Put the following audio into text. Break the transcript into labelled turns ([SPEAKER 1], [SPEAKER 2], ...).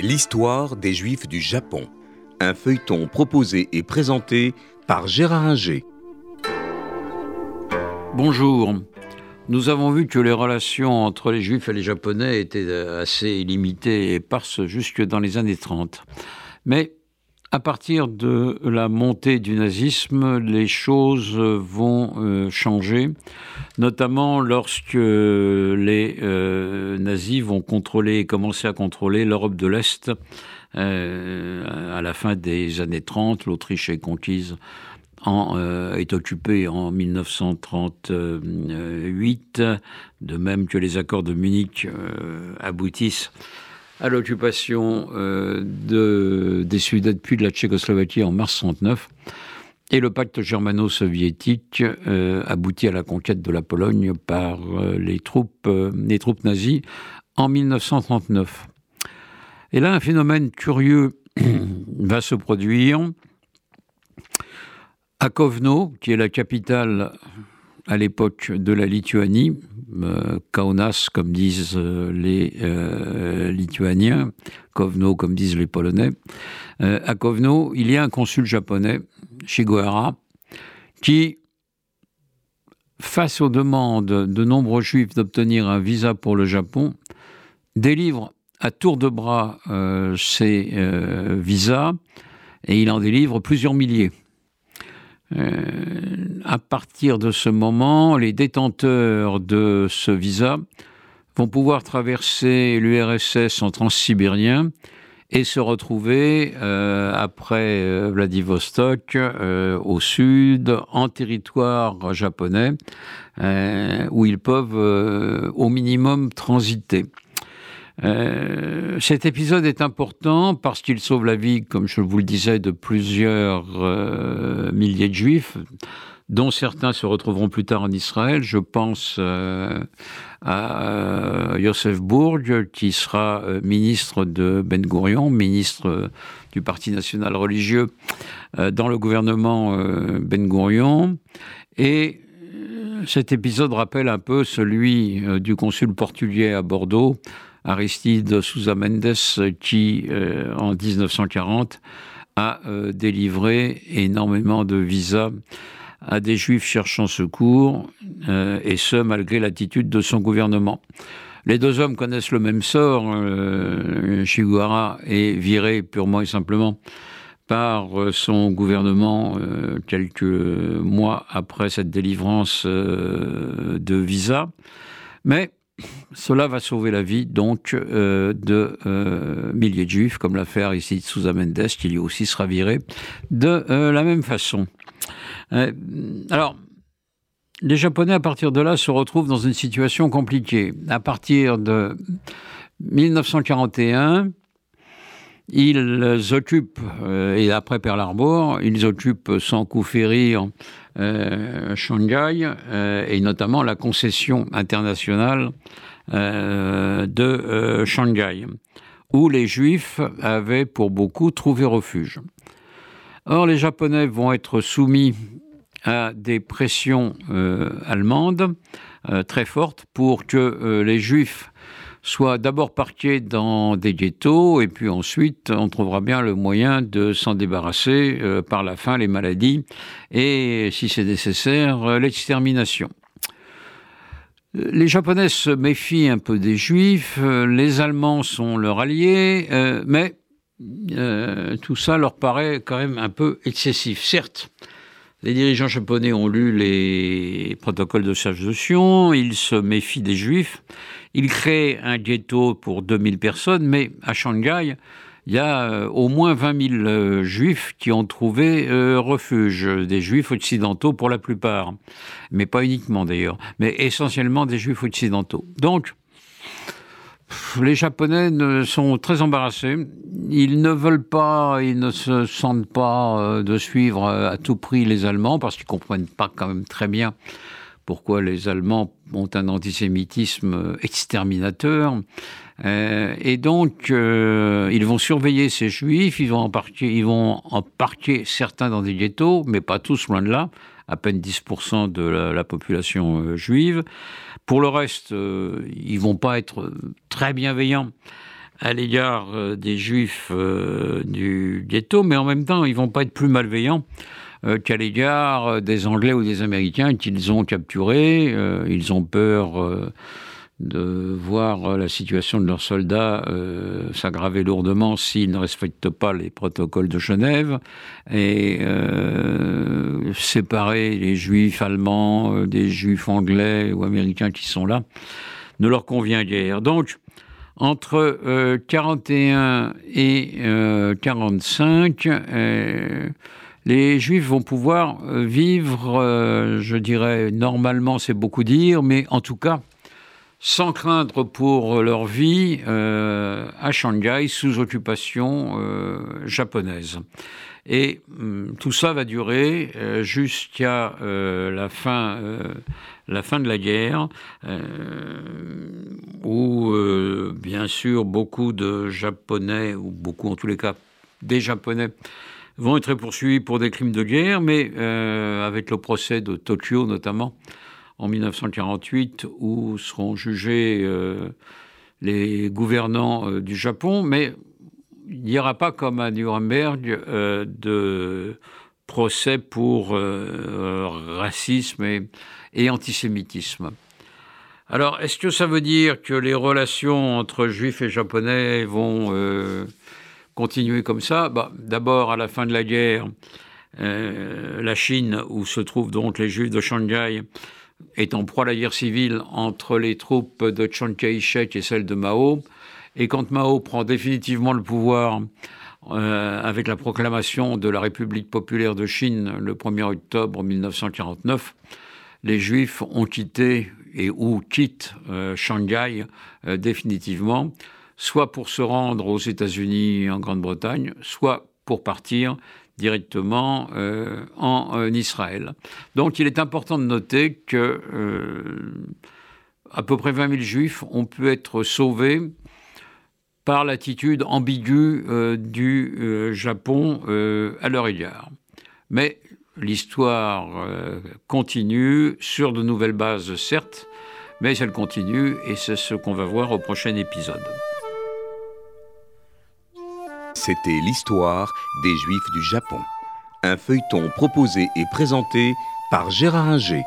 [SPEAKER 1] L'histoire des Juifs du Japon. Un feuilleton proposé et présenté par Gérard Inger.
[SPEAKER 2] Bonjour. Nous avons vu que les relations entre les Juifs et les Japonais étaient assez limitées et éparses jusque dans les années 30. Mais à partir de la montée du nazisme, les choses vont euh, changer, notamment lorsque les euh, nazis vont contrôler, commencer à contrôler l'Europe de l'Est. Euh, à la fin des années 30, l'Autriche est conquise est occupée en 1938, de même que les accords de Munich aboutissent à l'occupation euh, de, des Sudètes puis de la Tchécoslovaquie en mars 1939. Et le pacte germano-soviétique euh, aboutit à la conquête de la Pologne par euh, les, troupes, les troupes nazies en 1939. Et là, un phénomène curieux va se produire. À Kovno, qui est la capitale à l'époque de la Lituanie, Kaunas comme disent euh, les euh, Lituaniens, Kovno comme disent les Polonais. à Kovno, il y a un consul japonais, Shigohara, qui, face aux demandes de nombreux juifs d'obtenir un visa pour le Japon, délivre à tour de bras ces visas et il en délivre plusieurs milliers. Euh, à partir de ce moment, les détenteurs de ce visa vont pouvoir traverser l'URSS en transsibérien et se retrouver euh, après euh, Vladivostok au sud en territoire japonais où ils peuvent au minimum transiter. Euh, cet épisode est important parce qu'il sauve la vie, comme je vous le disais, de plusieurs euh, milliers de juifs, dont certains se retrouveront plus tard en Israël. Je pense euh, à Yosef Bourg, qui sera ministre de Ben Gurion, ministre du Parti national religieux dans le gouvernement Ben Gurion. Et cet épisode rappelle un peu celui du consul portugais à Bordeaux, Aristide Souza Mendes, qui, euh, en 1940, a euh, délivré énormément de visas à des juifs cherchant secours, euh, et ce, malgré l'attitude de son gouvernement. Les deux hommes connaissent le même sort. Shiguara est viré purement et simplement par son gouvernement quelques mois après cette délivrance de visa. Mais cela va sauver la vie donc euh, de euh, milliers de juifs, comme l'affaire ici de Sousa Mendes, qui lui aussi sera viré de euh, la même façon. alors, les Japonais, à partir de là, se retrouvent dans une situation compliquée. À partir de 1941, ils occupent, et après Pearl Harbor, ils occupent sans coup férir euh, Shanghai euh, et notamment la concession internationale euh, de Shanghai, où les Juifs avaient pour beaucoup trouvé refuge. Or, les Japonais vont être soumis à des pressions allemandes très fortes pour que les Juifs soit d'abord parqué dans des ghettos, et puis ensuite on trouvera bien le moyen de s'en débarrasser euh, par la faim, les maladies, et si c'est nécessaire, euh, l'extermination. Les Japonais se méfient un peu des Juifs, euh, les Allemands sont leurs alliés, mais tout ça leur paraît quand même un peu excessif. Certes, les dirigeants japonais ont lu les protocoles de Sion, ils se méfient des Juifs, il crée un ghetto pour 2000 personnes, mais à Shanghai, il y a euh, au moins 20 000 euh, juifs qui ont trouvé euh, refuge, des juifs occidentaux pour la plupart, mais pas uniquement d'ailleurs, mais essentiellement des juifs occidentaux. Donc, les Japonais sont très embarrassés. Ils ne veulent pas, ils ne se sentent pas de suivre à tout prix les Allemands parce qu'ils comprennent pas quand même très bien pourquoi les Allemands ont un antisémitisme exterminateur. Euh, et donc, euh, ils vont surveiller ces juifs, ils vont, en parquer, ils vont certains dans des ghettos, mais pas tous, loin de là, à peine 10% de la, population euh, juive. Pour le reste, ils vont pas être très bienveillants à l'égard des juifs du ghetto, mais en même temps, ils vont pas être plus malveillants qu'à l'égard des Anglais ou des Américains qu'ils ont capturés. ils ont peur de voir la situation de leurs soldats euh, s'aggraver lourdement s'ils ne respectent pas les protocoles de Genève et euh, séparer les juifs allemands euh, des juifs anglais ou américains qui sont là ne leur convient guère. Donc, entre 41 et 45, les juifs vont pouvoir vivre, je dirais, normalement, c'est beaucoup dire, mais en tout cas, sans craindre pour leur vie euh, à Shanghai sous occupation euh, japonaise. Et hum, tout ça va durer euh, jusqu'à la fin de la guerre, où bien sûr beaucoup de Japonais ou beaucoup en tous les cas des Japonais vont être poursuivis pour des crimes de guerre, mais avec le procès de Tokyo notamment en 1948 où seront jugés euh, les gouvernants euh, du Japon, mais il n'y aura pas comme à Nuremberg euh, de procès pour racisme et, antisémitisme. Alors, est-ce que ça veut dire que les relations entre juifs et japonais vont continuer comme ça bah, D'abord, à la fin de la guerre, la Chine, où se trouvent donc les juifs de Shanghai, est en proie à la guerre civile entre les troupes de Chiang Kai-shek et celles de Mao. Et quand Mao prend définitivement le pouvoir euh, avec la proclamation de la République populaire de Chine le 1er octobre 1949, les Juifs ont quitté et ou quittent euh, Shanghai euh, définitivement, soit pour se rendre aux États-Unis en Grande-Bretagne, soit pour partir directement euh, en euh, Israël. Donc il est important de noter que euh, à peu près 20 000 juifs ont pu être sauvés par l'attitude ambiguë du Japon à leur égard. Mais l'histoire continue sur de nouvelles bases, certes, mais elle continue et c'est ce qu'on va voir au prochain épisode.
[SPEAKER 1] C'était l'histoire des Juifs du Japon. Un feuilleton proposé et présenté par Gérard Inger.